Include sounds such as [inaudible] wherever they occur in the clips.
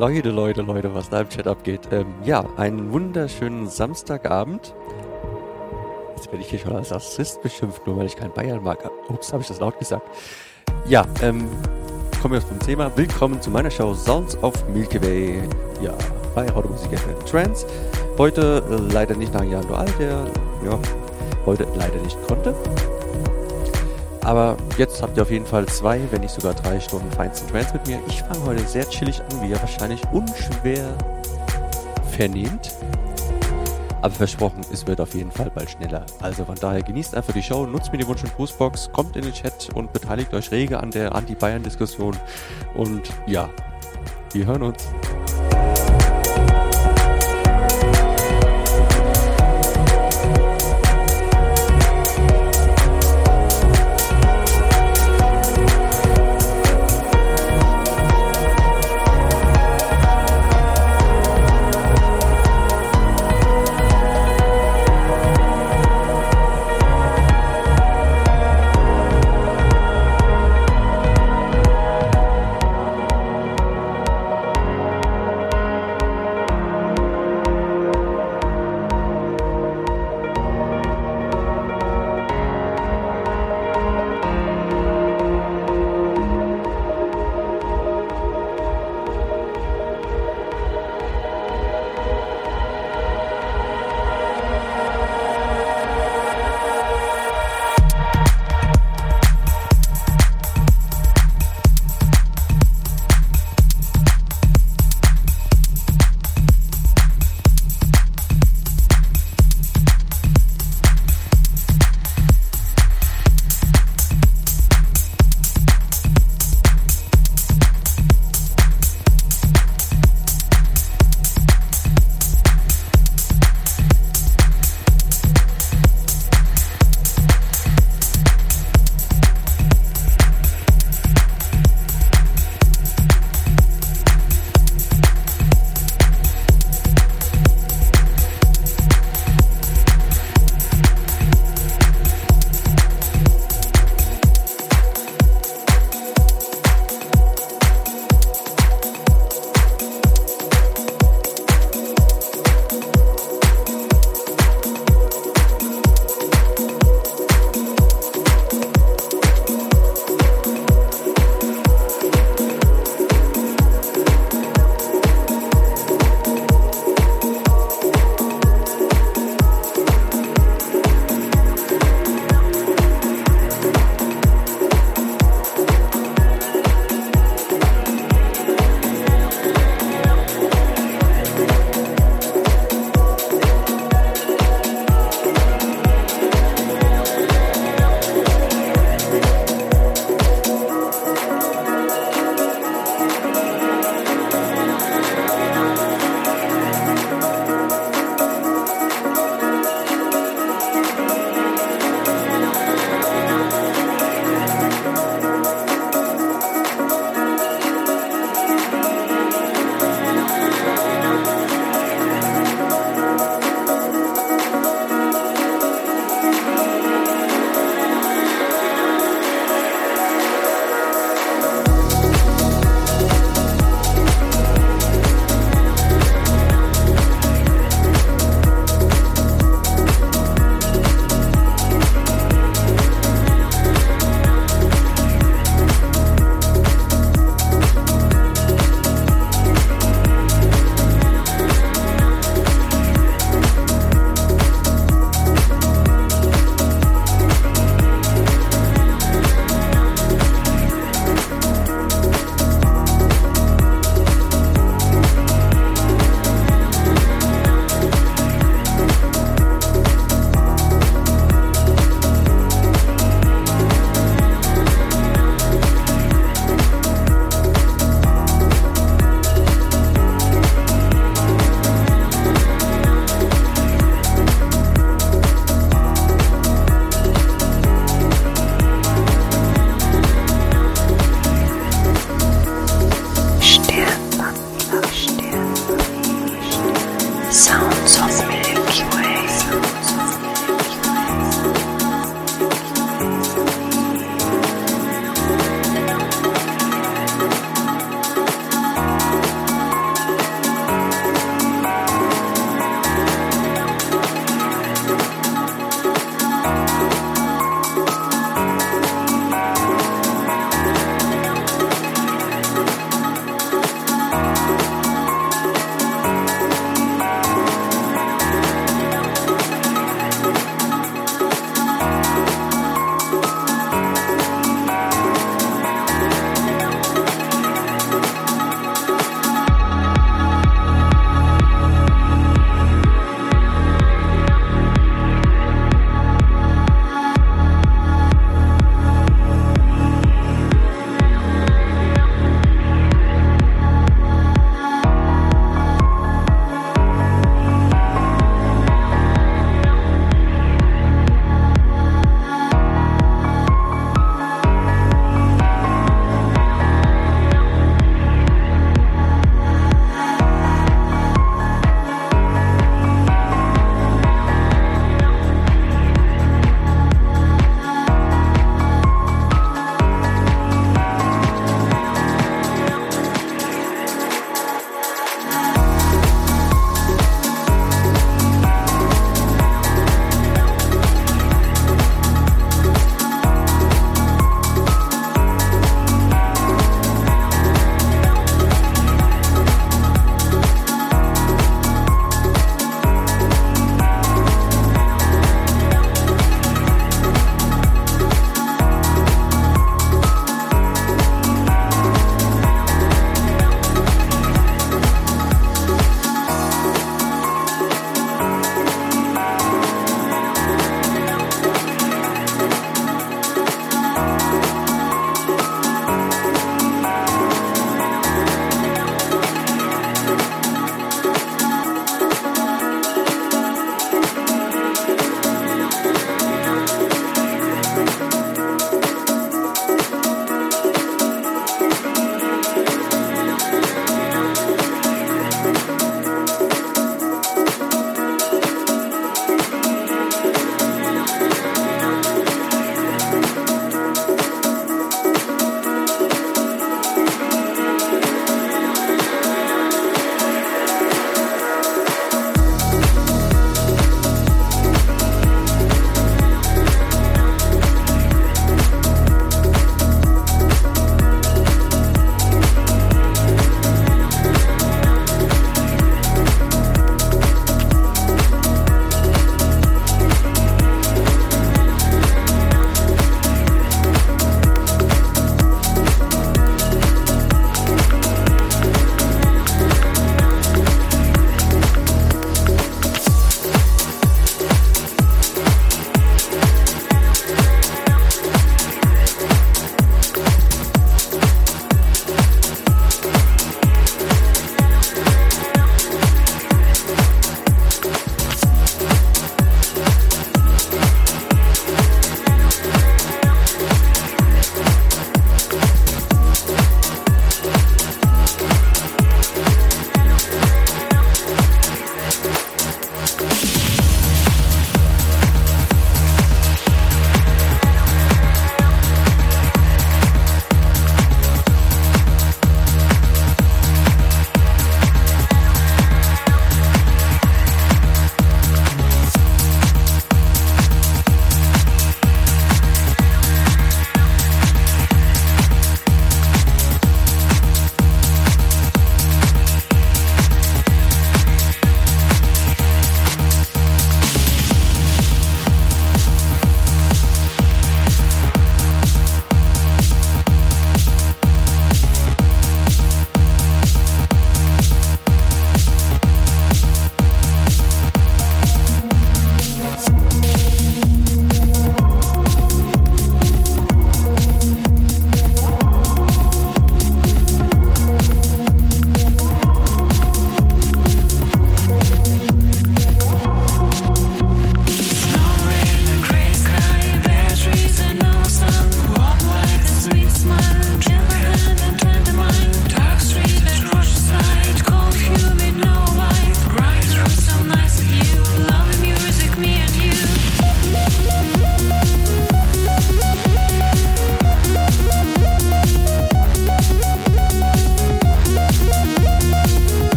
Leute, Leute, Leute, was da im Chat abgeht. Ähm, ja, einen wunderschönen Samstagabend. Jetzt werde ich hier schon als Rassist beschimpft, nur weil ich kein Bayern mag. Ups, habe ich das laut gesagt. Ja, ähm, kommen wir zum Thema. Willkommen zu meiner Show Sounds of Milky Way. Ja, bei Automusik FM Trans. Heute äh, leider nicht nach Jan Dual, der ja, heute leider nicht konnte. Aber jetzt habt ihr auf jeden Fall zwei, wenn nicht sogar drei Stunden feinsten Trance mit mir. Ich fange heute sehr chillig an, wie ihr wahrscheinlich unschwer vernehmt. Aber versprochen, es wird auf jeden Fall bald schneller. Also von daher genießt einfach die Show, nutzt mir die Wunsch- und Grußbox, kommt in den Chat und beteiligt euch rege an der Anti-Bayern-Diskussion. Und ja, wir hören uns.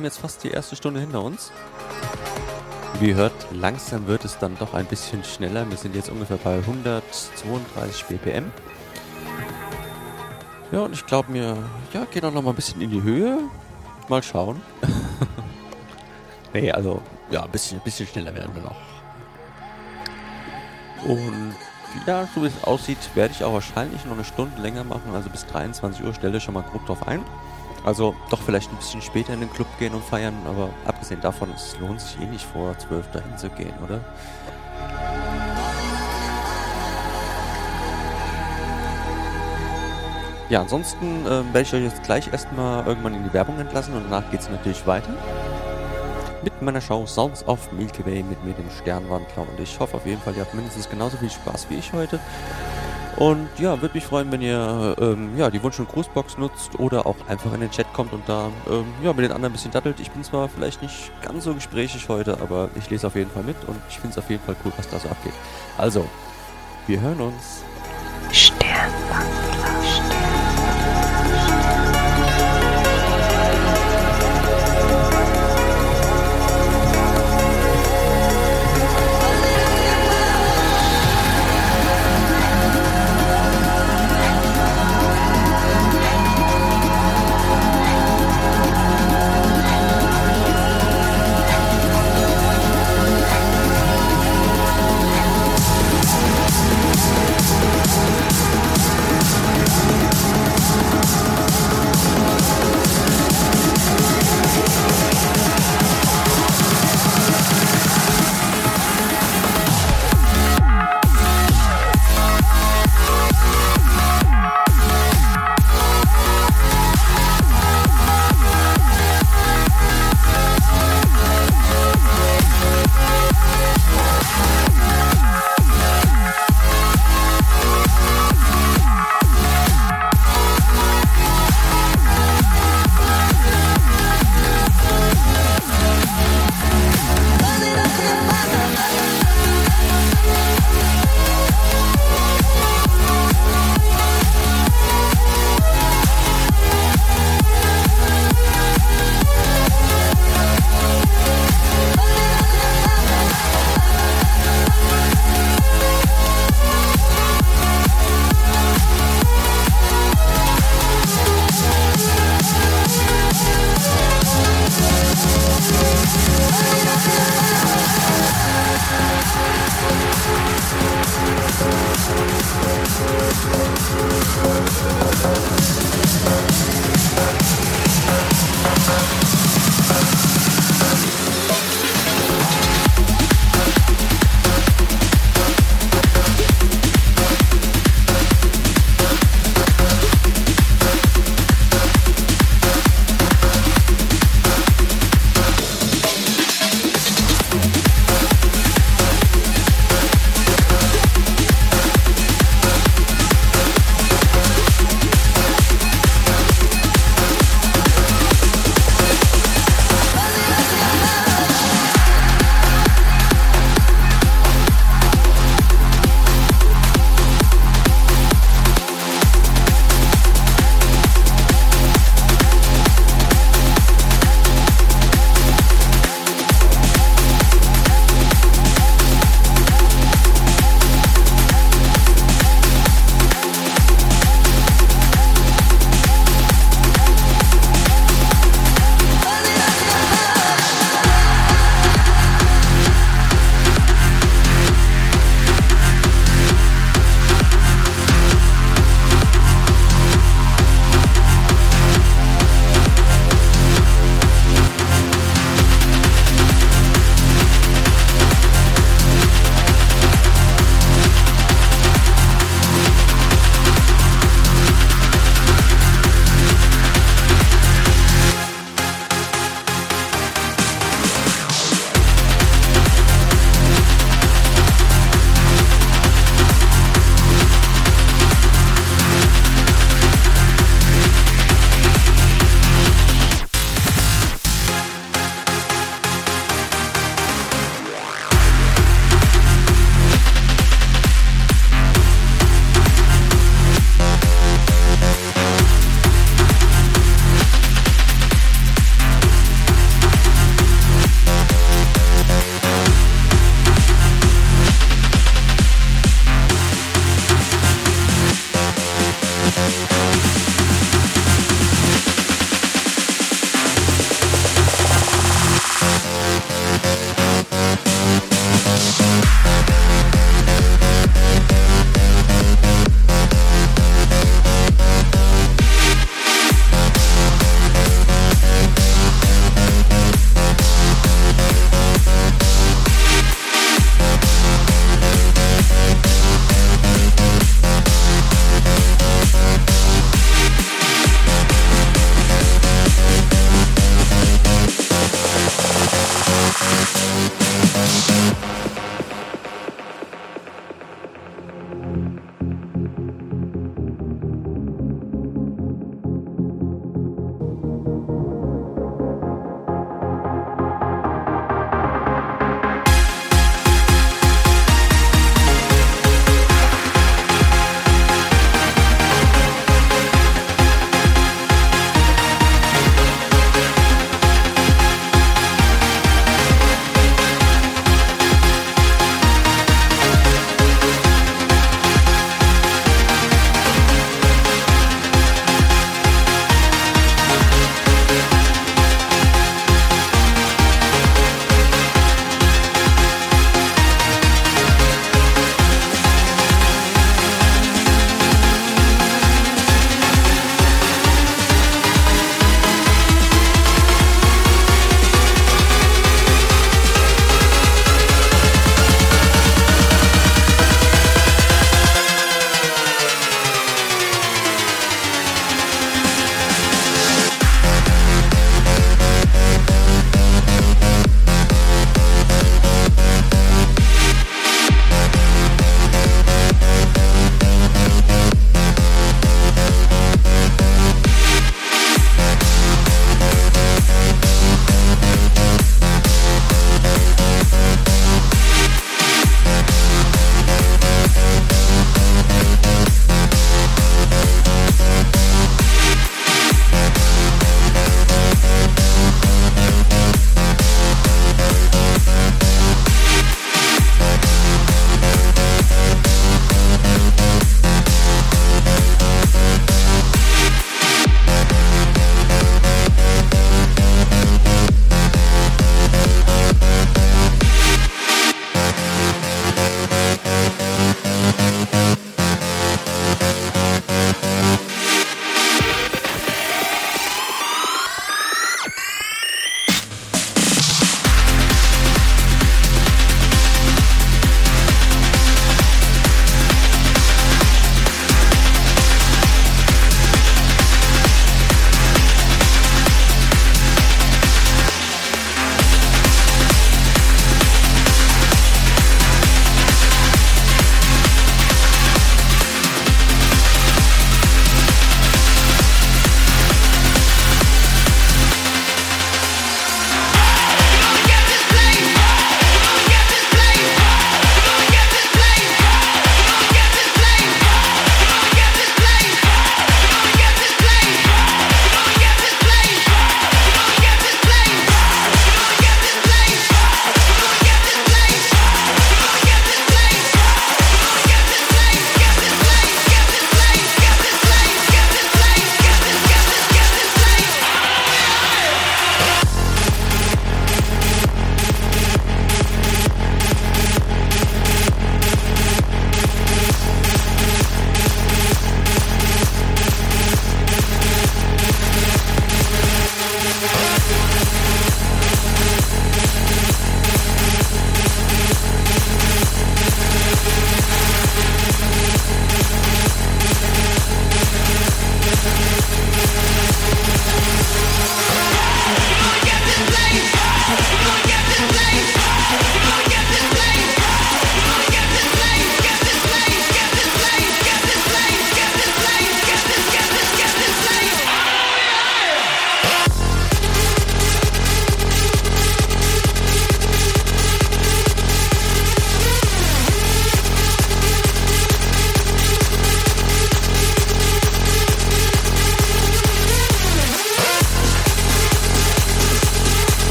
Haben jetzt fast die erste Stunde hinter uns. Wie ihr hört, langsam wird es dann doch ein bisschen schneller. Wir sind jetzt ungefähr bei 132 BPM. Ja, und ich glaube mir, ja, geht auch noch mal ein bisschen in die Höhe. Mal schauen. [laughs] nee, also, ja, ein bisschen, ein bisschen schneller werden wir noch. Und ja, so wie es aussieht, werde ich auch wahrscheinlich noch eine Stunde länger machen. Also bis 23 Uhr stelle ich schon mal grob drauf ein. Also doch vielleicht ein bisschen später in den Club gehen und feiern, aber abgesehen davon, es lohnt sich eh nicht vor 12 dahin zu gehen, oder? Ja, ansonsten äh, werde ich euch jetzt gleich erstmal irgendwann in die Werbung entlassen und danach geht es natürlich weiter. Mit meiner Show Sounds of Milky Way mit mir, dem Sternwandler. Und ich hoffe auf jeden Fall, ihr habt mindestens genauso viel Spaß wie ich heute. Und ja, würde mich freuen, wenn ihr ähm, ja, die Wunsch- und Grußbox nutzt oder auch einfach in den Chat kommt und da ähm, ja, mit den anderen ein bisschen dattelt. Ich bin zwar vielleicht nicht ganz so gesprächig heute, aber ich lese auf jeden Fall mit und ich finde es auf jeden Fall cool, was da so abgeht. Also, wir hören uns. Sternwandler.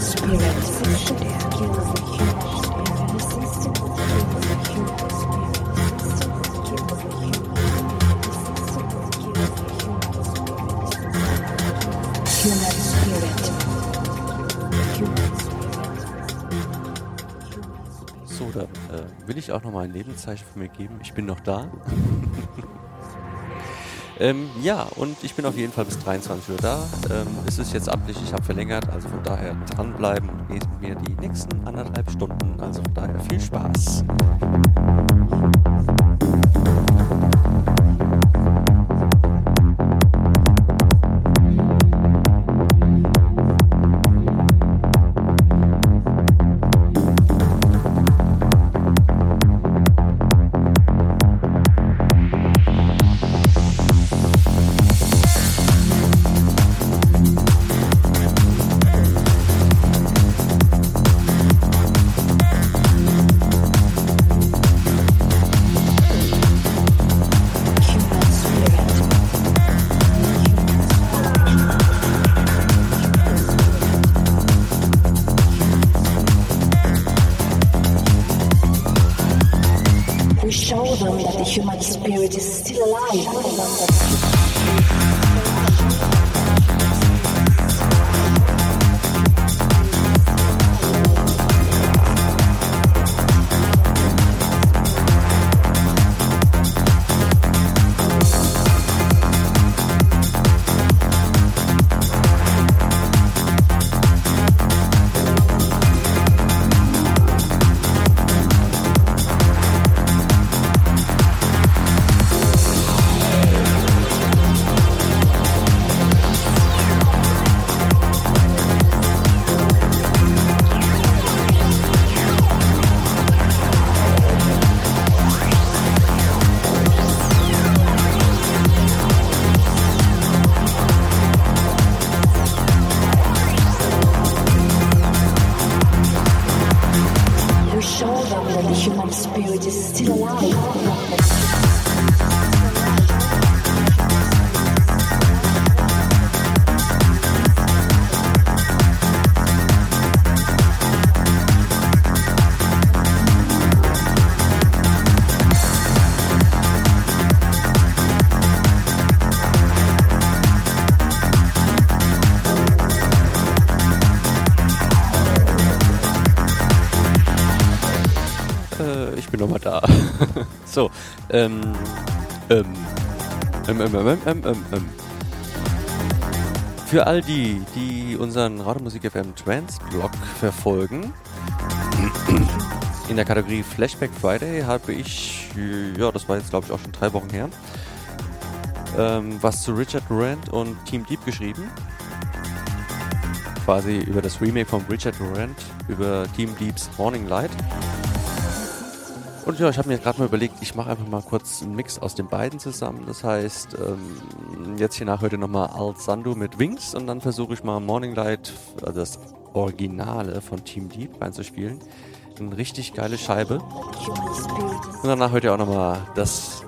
So, dann äh, will ich auch noch mal ein Lebenszeichen von mir geben. Ich bin noch da. [laughs] ähm, ja, und ich bin auf jeden Fall bis 23 Uhr da. Ähm, es ist jetzt amtlich, ich habe verlängert, also von daher dranbleiben und genießen mir die nächsten anderthalb Stunden. Also von daher viel Spaß. Ähm, ähm, ähm, ähm, ähm, ähm, ähm, ähm. Für all die, die unseren Radiomusik FM Trans Blog verfolgen, in der Kategorie Flashback Friday habe ich, ja, das war jetzt glaube ich auch schon drei Wochen her, ähm, was zu Richard Durant und Team Deep geschrieben. Quasi über das Remake von Richard Durant über Team Deeps Morning Light. Und ja, ich habe mir gerade mal überlegt, ich mache einfach mal kurz einen Mix aus den beiden zusammen. Das heißt, ähm, jetzt hier nach heute nochmal Al Sandu mit Wings und dann versuche ich mal Morning Light, also das Originale von Team Deep reinzuspielen. Eine richtig geile Scheibe. Und danach heute auch nochmal das,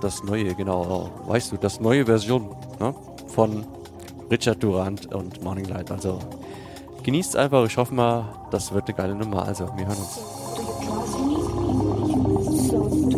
das neue, genau, weißt du, das neue Version ne, von Richard Durant und Morning Light. Also genießt einfach, ich hoffe mal, das wird eine geile Nummer. Also, wir hören uns. so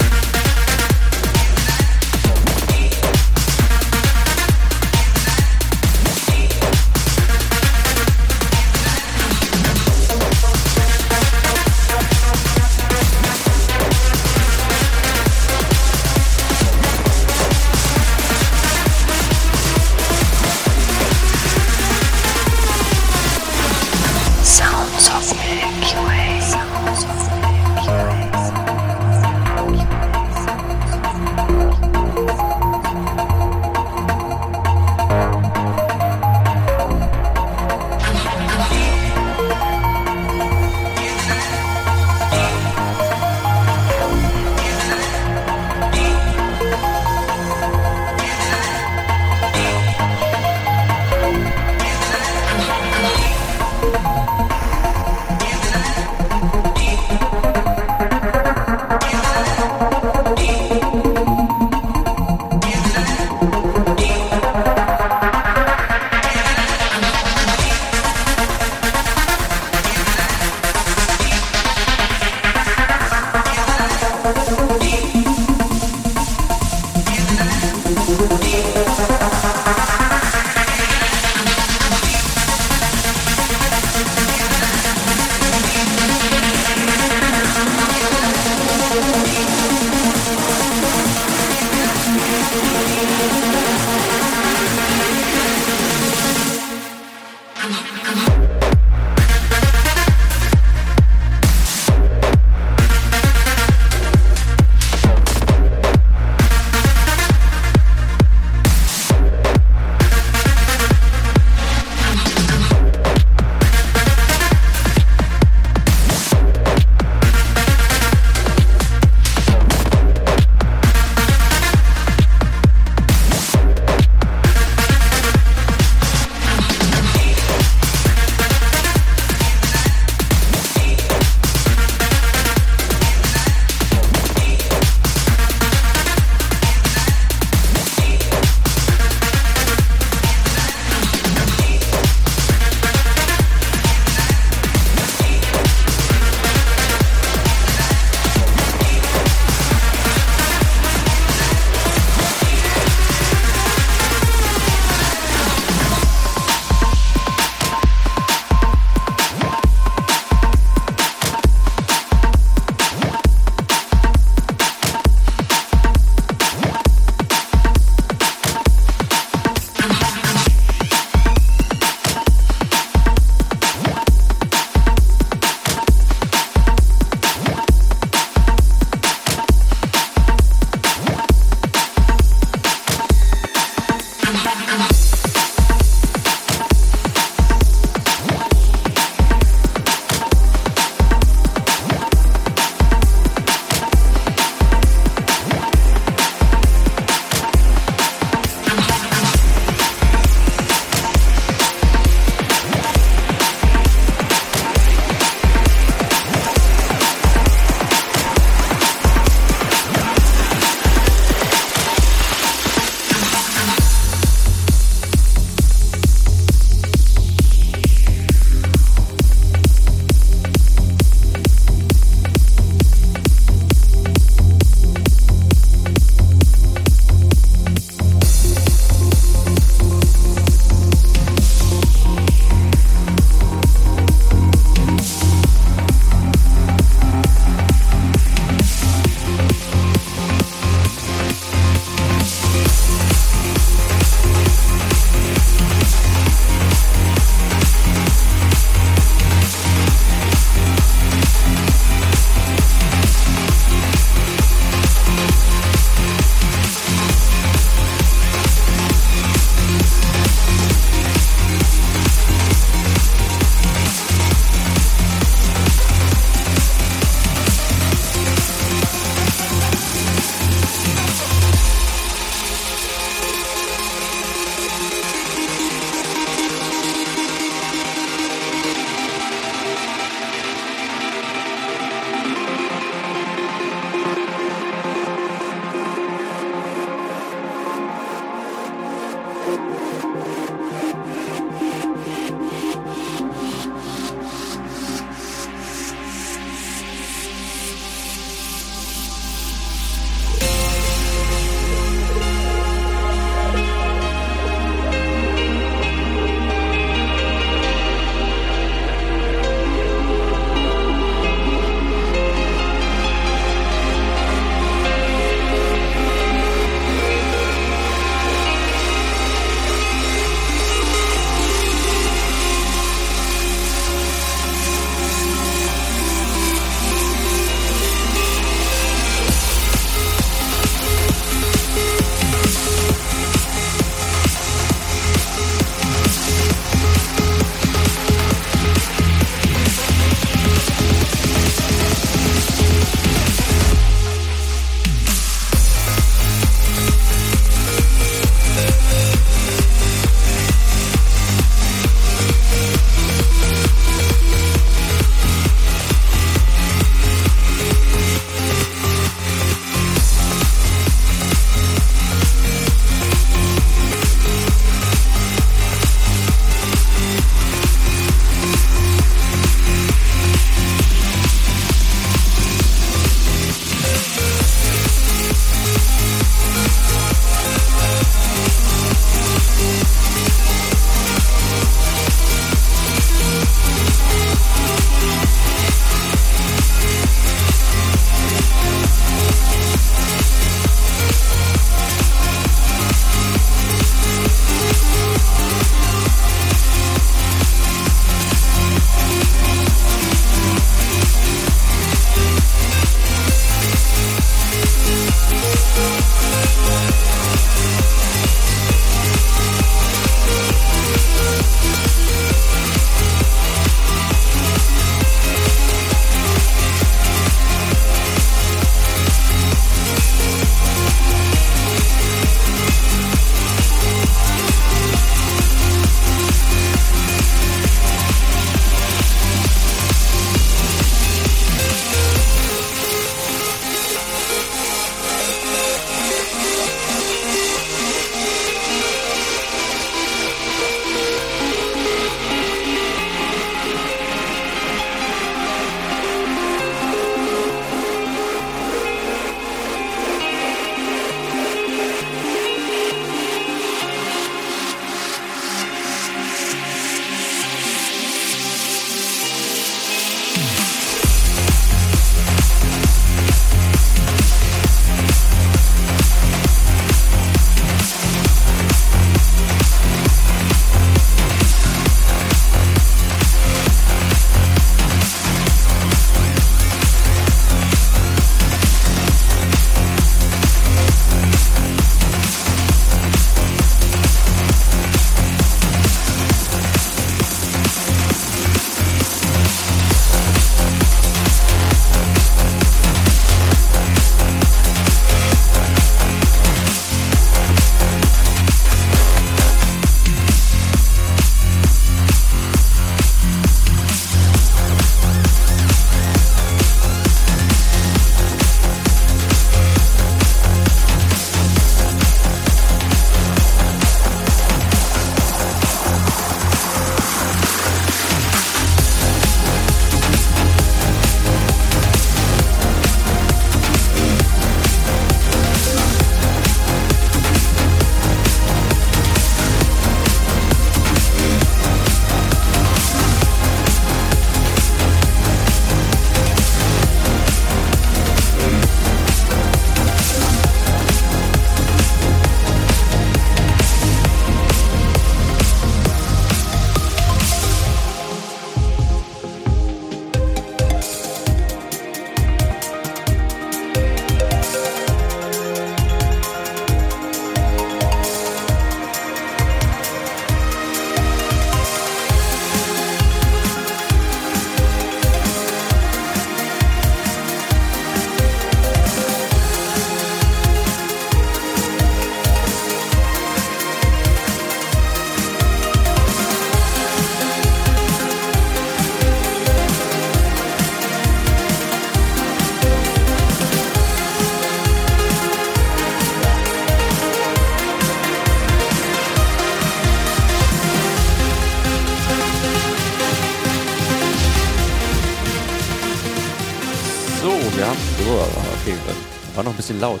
bisschen laut.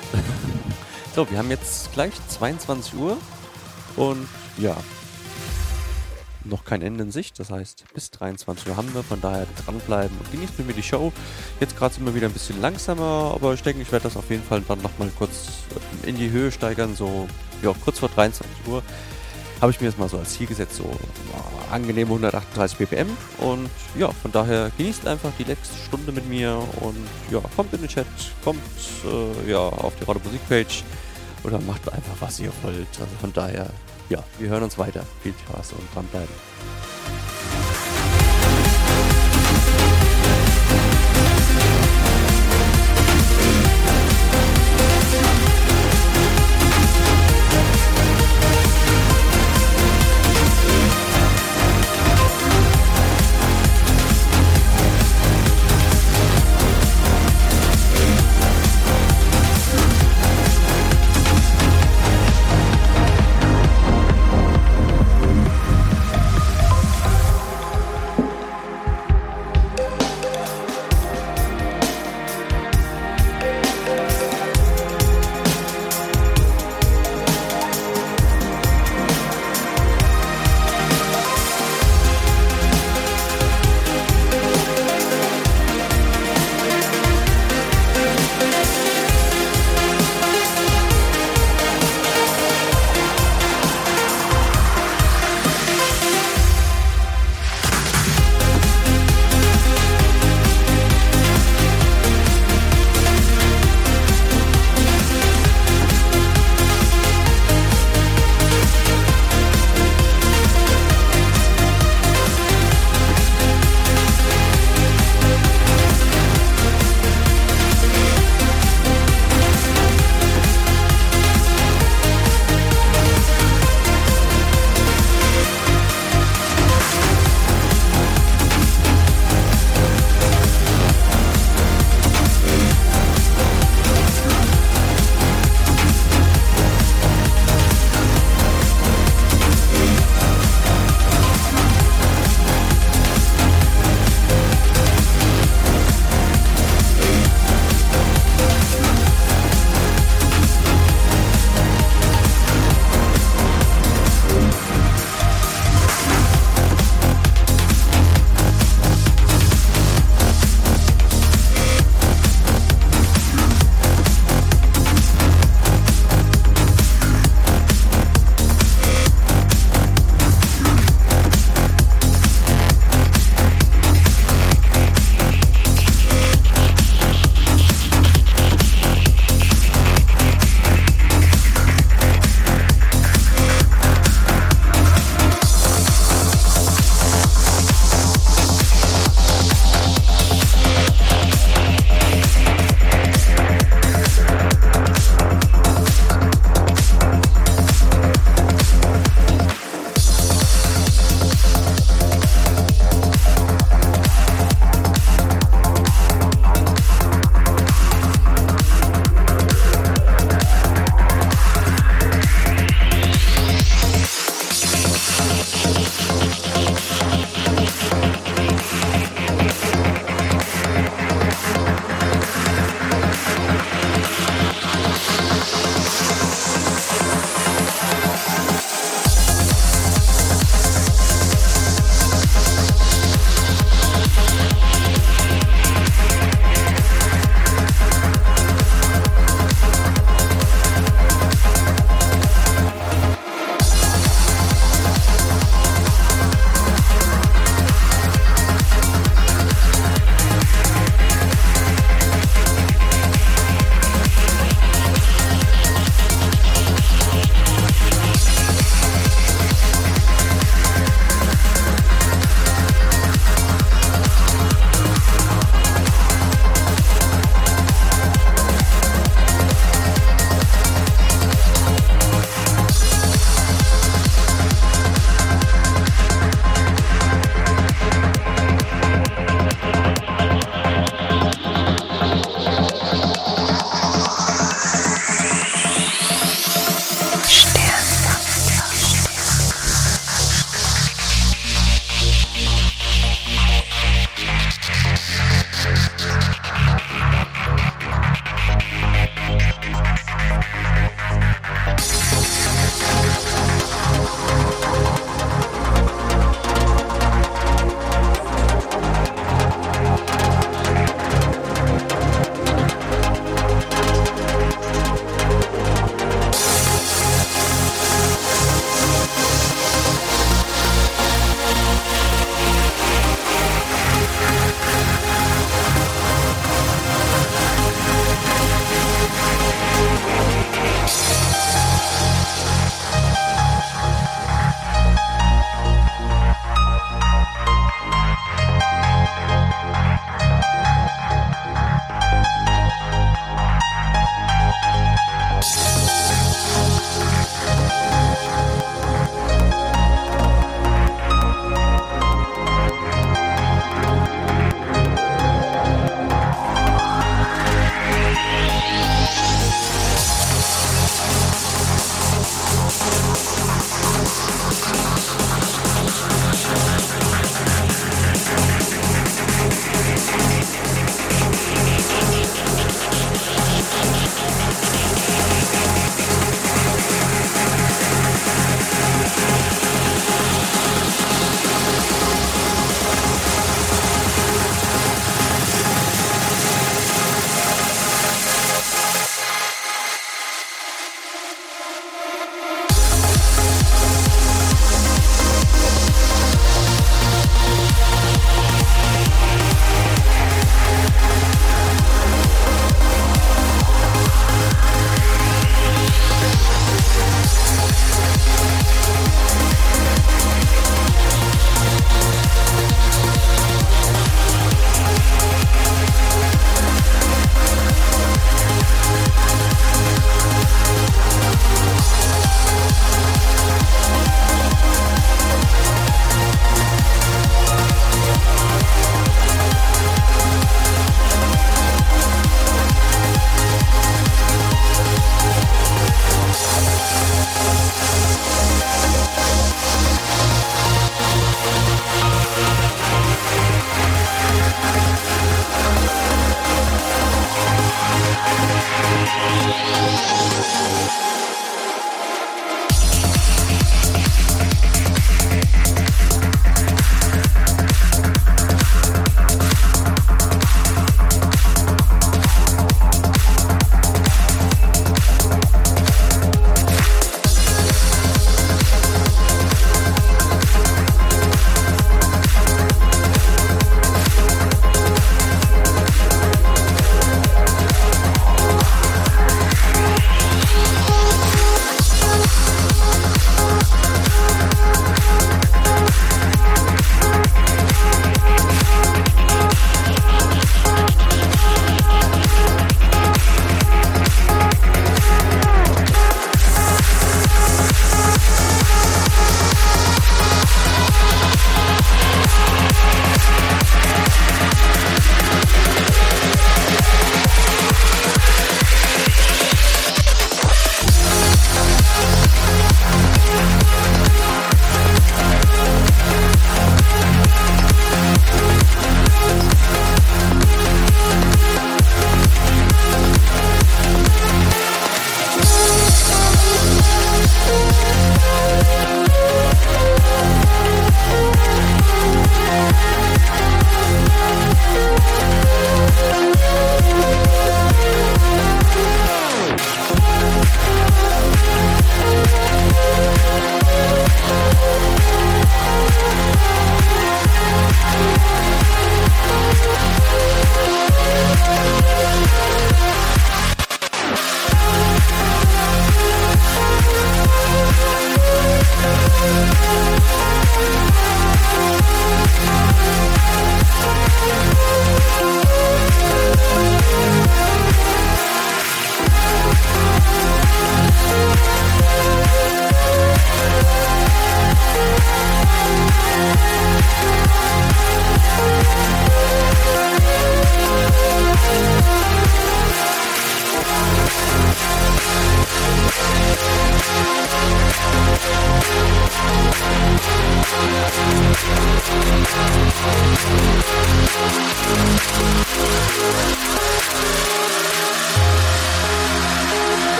[laughs] so, wir haben jetzt gleich 22 Uhr und ja, noch kein Ende in Sicht. Das heißt, bis 23 Uhr haben wir. Von daher dranbleiben und genießt mit mir die Show. Jetzt gerade sind wir wieder ein bisschen langsamer, aber ich denke, ich werde das auf jeden Fall dann nochmal kurz in die Höhe steigern. So, ja, kurz vor 23 Uhr habe ich mir jetzt mal so als Ziel gesetzt, so ja, angenehme 138 ppm. Und ja, von daher genießt einfach die nächste Stunde mit mir und ja, kommt in den Chat, kommt äh, ja auf die Radio Musik Page oder macht einfach was ihr wollt. Also von daher, ja, wir hören uns weiter. Viel Spaß und dranbleiben.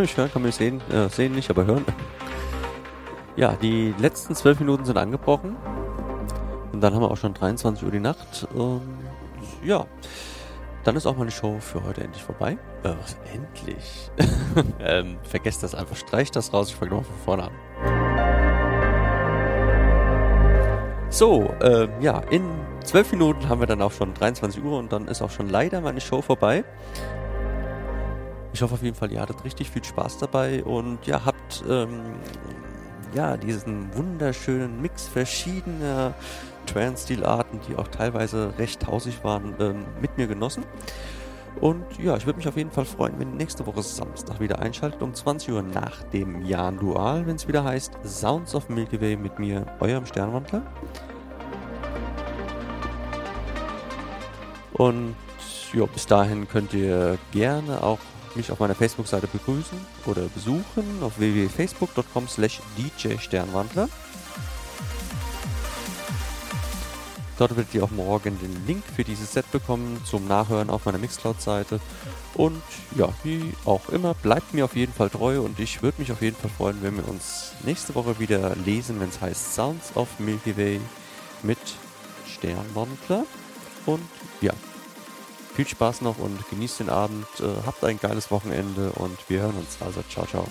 Man mich hören? Kann mich sehen? Äh, sehen nicht, aber hören. Ja, die letzten zwölf Minuten sind angebrochen. Und dann haben wir auch schon 23 Uhr die Nacht. Und ja, dann ist auch meine Show für heute endlich vorbei. Äh, was, endlich? [laughs] ähm, vergesst das einfach. Streicht das raus. Ich fange nochmal von vorne an. So, ähm, ja, in zwölf Minuten haben wir dann auch schon 23 Uhr und dann ist auch schon leider meine Show vorbei. Ich hoffe auf jeden Fall, ihr hattet richtig viel Spaß dabei und ja, habt ähm, ja diesen wunderschönen Mix verschiedener Trance-Stilarten, die auch teilweise recht hausig waren, ähm, mit mir genossen. Und ja, ich würde mich auf jeden Fall freuen, wenn ihr nächste Woche Samstag wieder einschaltet um 20 Uhr nach dem Jan Dual, wenn es wieder heißt Sounds of Milky Way mit mir, eurem Sternwandler. Und ja, bis dahin könnt ihr gerne auch mich auf meiner Facebook-Seite begrüßen oder besuchen auf www.facebook.com slash djsternwandler. Dort werdet ihr auch morgen den Link für dieses Set bekommen zum Nachhören auf meiner Mixcloud-Seite. Und ja, wie auch immer, bleibt mir auf jeden Fall treu und ich würde mich auf jeden Fall freuen, wenn wir uns nächste Woche wieder lesen, wenn es heißt Sounds of Milky Way mit Sternwandler. Und ja, viel Spaß noch und genießt den Abend, äh, habt ein geiles Wochenende und wir hören uns. Also ciao, ciao.